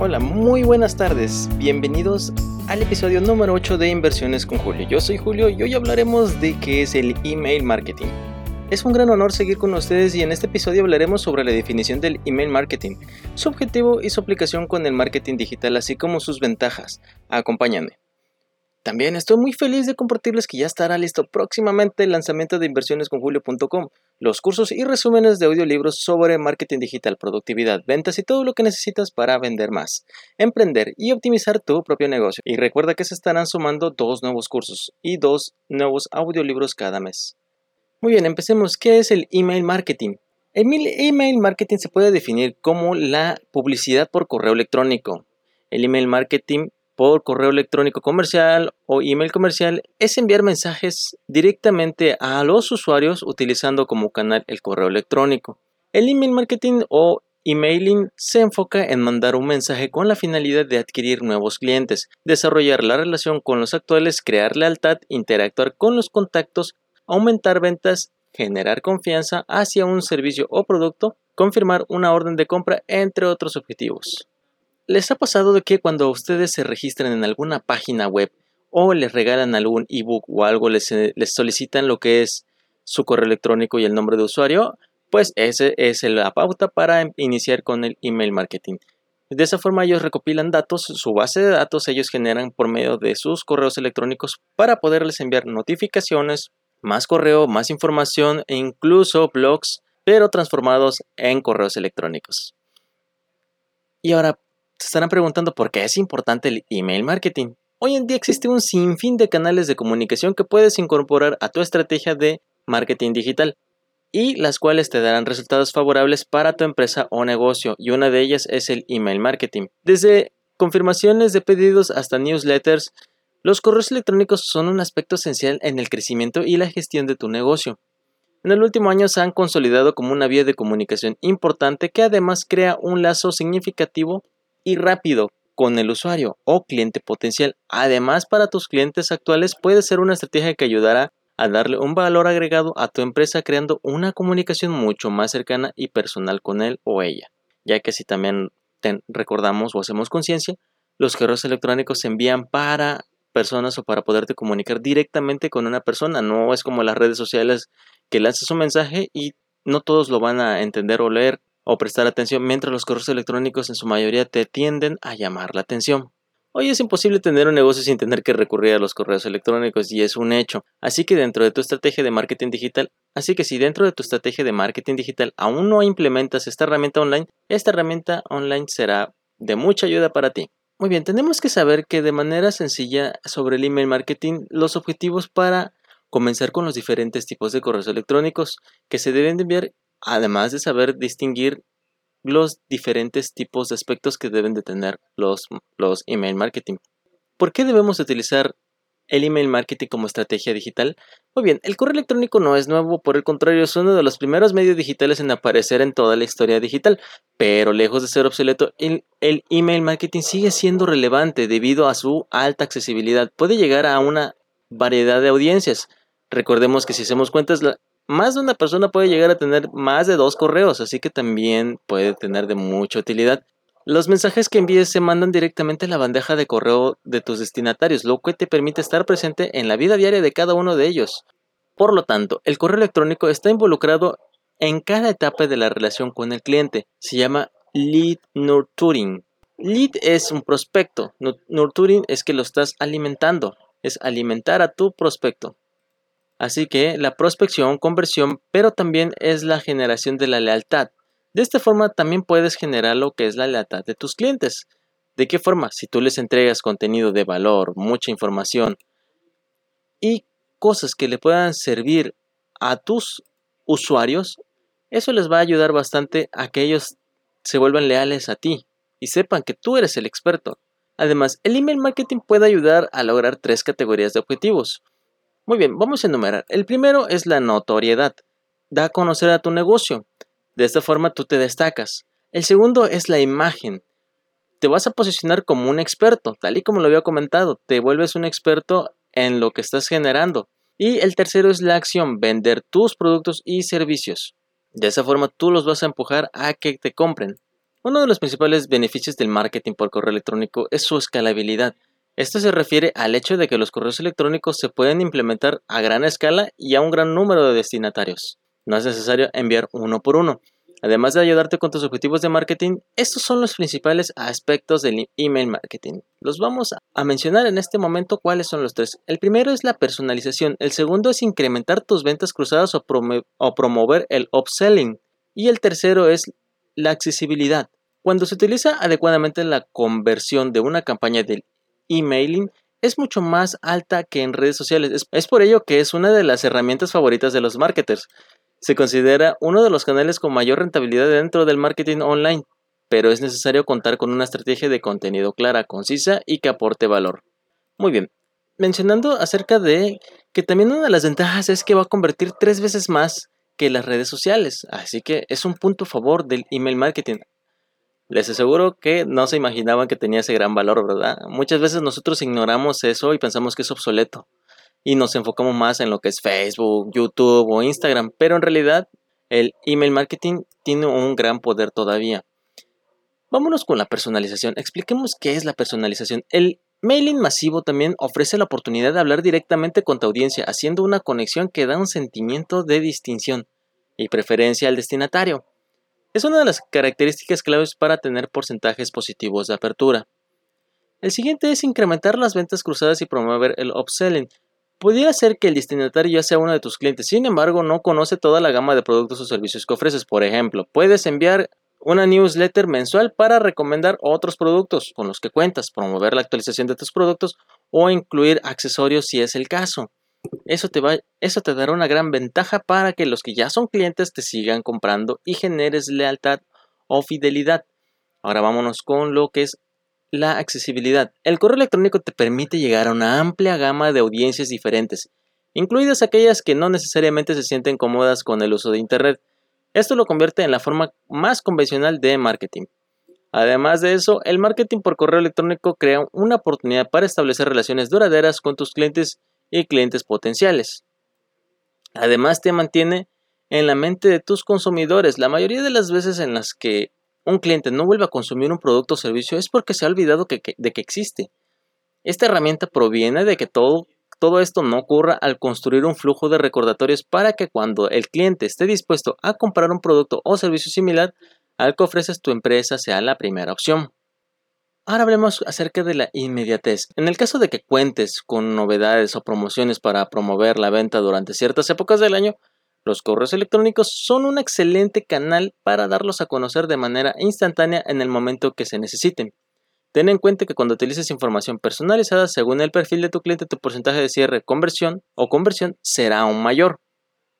Hola, muy buenas tardes. Bienvenidos al episodio número 8 de Inversiones con Julio. Yo soy Julio y hoy hablaremos de qué es el email marketing. Es un gran honor seguir con ustedes y en este episodio hablaremos sobre la definición del email marketing, su objetivo y su aplicación con el marketing digital, así como sus ventajas. Acompáñame. También estoy muy feliz de compartirles que ya estará listo próximamente el lanzamiento de inversionesconjulio.com, los cursos y resúmenes de audiolibros sobre marketing digital, productividad, ventas y todo lo que necesitas para vender más, emprender y optimizar tu propio negocio. Y recuerda que se estarán sumando dos nuevos cursos y dos nuevos audiolibros cada mes. Muy bien, empecemos. ¿Qué es el email marketing? El email marketing se puede definir como la publicidad por correo electrónico. El email marketing por correo electrónico comercial o email comercial es enviar mensajes directamente a los usuarios utilizando como canal el correo electrónico. El email marketing o emailing se enfoca en mandar un mensaje con la finalidad de adquirir nuevos clientes, desarrollar la relación con los actuales, crear lealtad, interactuar con los contactos, aumentar ventas, generar confianza hacia un servicio o producto, confirmar una orden de compra, entre otros objetivos. ¿Les ha pasado de que cuando ustedes se registran en alguna página web o les regalan algún ebook o algo, les, eh, les solicitan lo que es su correo electrónico y el nombre de usuario? Pues ese es la pauta para iniciar con el email marketing. De esa forma ellos recopilan datos, su base de datos ellos generan por medio de sus correos electrónicos para poderles enviar notificaciones, más correo, más información e incluso blogs, pero transformados en correos electrónicos. Y ahora, se estarán preguntando por qué es importante el email marketing. Hoy en día existe un sinfín de canales de comunicación que puedes incorporar a tu estrategia de marketing digital y las cuales te darán resultados favorables para tu empresa o negocio y una de ellas es el email marketing. Desde confirmaciones de pedidos hasta newsletters, los correos electrónicos son un aspecto esencial en el crecimiento y la gestión de tu negocio. En el último año se han consolidado como una vía de comunicación importante que además crea un lazo significativo y rápido con el usuario o cliente potencial. Además, para tus clientes actuales puede ser una estrategia que ayudará a darle un valor agregado a tu empresa creando una comunicación mucho más cercana y personal con él o ella. Ya que si también recordamos o hacemos conciencia, los correos electrónicos se envían para personas o para poderte comunicar directamente con una persona. No es como las redes sociales que lanzas un mensaje y no todos lo van a entender o leer o prestar atención mientras los correos electrónicos en su mayoría te tienden a llamar la atención. Hoy es imposible tener un negocio sin tener que recurrir a los correos electrónicos y es un hecho. Así que dentro de tu estrategia de marketing digital, así que si dentro de tu estrategia de marketing digital aún no implementas esta herramienta online, esta herramienta online será de mucha ayuda para ti. Muy bien, tenemos que saber que de manera sencilla sobre el email marketing los objetivos para comenzar con los diferentes tipos de correos electrónicos que se deben de enviar además de saber distinguir los diferentes tipos de aspectos que deben de tener los, los email marketing. ¿Por qué debemos utilizar el email marketing como estrategia digital? Muy bien, el correo electrónico no es nuevo, por el contrario, es uno de los primeros medios digitales en aparecer en toda la historia digital, pero lejos de ser obsoleto, el, el email marketing sigue siendo relevante debido a su alta accesibilidad. Puede llegar a una variedad de audiencias. Recordemos que si hacemos cuentas, más de una persona puede llegar a tener más de dos correos, así que también puede tener de mucha utilidad. Los mensajes que envíes se mandan directamente a la bandeja de correo de tus destinatarios, lo que te permite estar presente en la vida diaria de cada uno de ellos. Por lo tanto, el correo electrónico está involucrado en cada etapa de la relación con el cliente. Se llama lead nurturing. Lead es un prospecto, nurturing es que lo estás alimentando, es alimentar a tu prospecto. Así que la prospección, conversión, pero también es la generación de la lealtad. De esta forma también puedes generar lo que es la lealtad de tus clientes. ¿De qué forma? Si tú les entregas contenido de valor, mucha información y cosas que le puedan servir a tus usuarios, eso les va a ayudar bastante a que ellos se vuelvan leales a ti y sepan que tú eres el experto. Además, el email marketing puede ayudar a lograr tres categorías de objetivos. Muy bien, vamos a enumerar. El primero es la notoriedad. Da a conocer a tu negocio. De esta forma tú te destacas. El segundo es la imagen. Te vas a posicionar como un experto, tal y como lo había comentado. Te vuelves un experto en lo que estás generando. Y el tercero es la acción, vender tus productos y servicios. De esa forma tú los vas a empujar a que te compren. Uno de los principales beneficios del marketing por correo electrónico es su escalabilidad. Esto se refiere al hecho de que los correos electrónicos se pueden implementar a gran escala y a un gran número de destinatarios. No es necesario enviar uno por uno. Además de ayudarte con tus objetivos de marketing, estos son los principales aspectos del email marketing. Los vamos a mencionar en este momento cuáles son los tres. El primero es la personalización, el segundo es incrementar tus ventas cruzadas o, promover el upselling y el tercero es la accesibilidad. Cuando se utiliza adecuadamente la conversión de una campaña de emailing es mucho más alta que en redes sociales. Es, por ello que es una de las herramientas favoritas de los marketers. Se considera uno de los canales con mayor rentabilidad dentro del marketing online, pero es necesario contar con una estrategia de contenido clara, concisa y que aporte valor. Muy bien, mencionando acerca de que también una de las ventajas es que va a convertir tres veces más que las redes sociales, así que es un punto a favor del email marketing. Les aseguro que no se imaginaban que tenía ese gran valor, ¿verdad? Muchas veces nosotros ignoramos eso y pensamos que es obsoleto. Y nos enfocamos más en lo que es Facebook, YouTube o Instagram. Pero en realidad el email marketing tiene un gran poder todavía. Vámonos con la personalización. Expliquemos qué es la personalización. El mailing masivo también ofrece la oportunidad de hablar directamente con tu audiencia, haciendo una conexión que da un sentimiento de distinción y preferencia al destinatario. Es una de las características claves para tener porcentajes positivos de apertura. El siguiente es incrementar las ventas cruzadas y promover el upselling. Pudiera ser que el destinatario ya sea uno de tus clientes, sin embargo no conoce toda la gama de productos o servicios que ofreces. Por ejemplo, puedes enviar una newsletter mensual para recomendar otros productos con los que cuentas, promover la actualización de tus productos o incluir accesorios si es el caso. Eso te, va, eso te dará una gran ventaja para que los que ya son clientes te sigan comprando y generes lealtad o fidelidad. Ahora vámonos con lo que es la accesibilidad. El correo electrónico te permite llegar a una amplia gama de audiencias diferentes, incluidas aquellas que no necesariamente se sienten cómodas con el uso de Internet. Esto lo convierte en la forma más convencional de marketing. Además de eso, el marketing por correo electrónico crea una oportunidad para establecer relaciones duraderas con tus clientes y clientes potenciales. Además te mantiene en la mente de tus consumidores. La mayoría de las veces en las que un cliente no vuelve a consumir un producto o servicio es porque se ha olvidado de que existe. Esta herramienta proviene de que todo, todo esto no ocurra al construir un flujo de recordatorios para que cuando el cliente esté dispuesto a comprar un producto o servicio similar al que ofreces tu empresa sea la primera opción. Ahora hablemos acerca de la inmediatez. En el caso de que cuentes con novedades o promociones para promover la venta durante ciertas épocas del año, los correos electrónicos son un excelente canal para darlos a conocer de manera instantánea en el momento que se necesiten. Ten en cuenta que cuando utilices información personalizada según el perfil de tu cliente, tu porcentaje de cierre, conversión o conversión será aún mayor.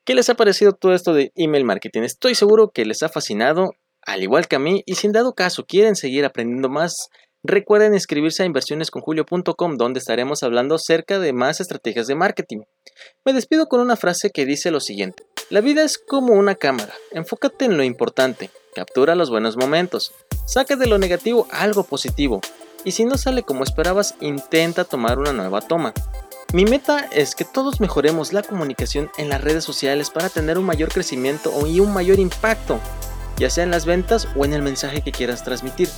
¿Qué les ha parecido todo esto de email marketing? Estoy seguro que les ha fascinado, al igual que a mí, y si en dado caso quieren seguir aprendiendo más, Recuerden inscribirse a inversionesconjulio.com donde estaremos hablando acerca de más estrategias de marketing. Me despido con una frase que dice lo siguiente. La vida es como una cámara. Enfócate en lo importante. Captura los buenos momentos. Saca de lo negativo algo positivo. Y si no sale como esperabas, intenta tomar una nueva toma. Mi meta es que todos mejoremos la comunicación en las redes sociales para tener un mayor crecimiento y un mayor impacto, ya sea en las ventas o en el mensaje que quieras transmitir.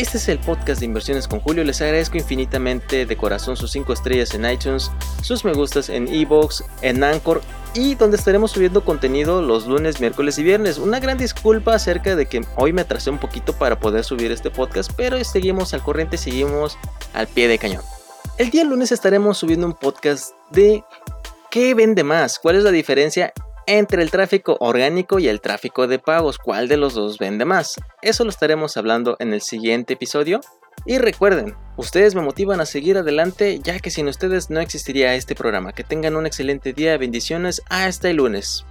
Este es el podcast de Inversiones con Julio. Les agradezco infinitamente de corazón sus 5 estrellas en iTunes, sus me gustas en Evox, en Anchor y donde estaremos subiendo contenido los lunes, miércoles y viernes. Una gran disculpa acerca de que hoy me atrasé un poquito para poder subir este podcast, pero seguimos al corriente, seguimos al pie de cañón. El día lunes estaremos subiendo un podcast de qué vende más, cuál es la diferencia entre el tráfico orgánico y el tráfico de pagos, ¿cuál de los dos vende más? Eso lo estaremos hablando en el siguiente episodio. Y recuerden, ustedes me motivan a seguir adelante ya que sin ustedes no existiría este programa. Que tengan un excelente día, bendiciones, hasta el lunes.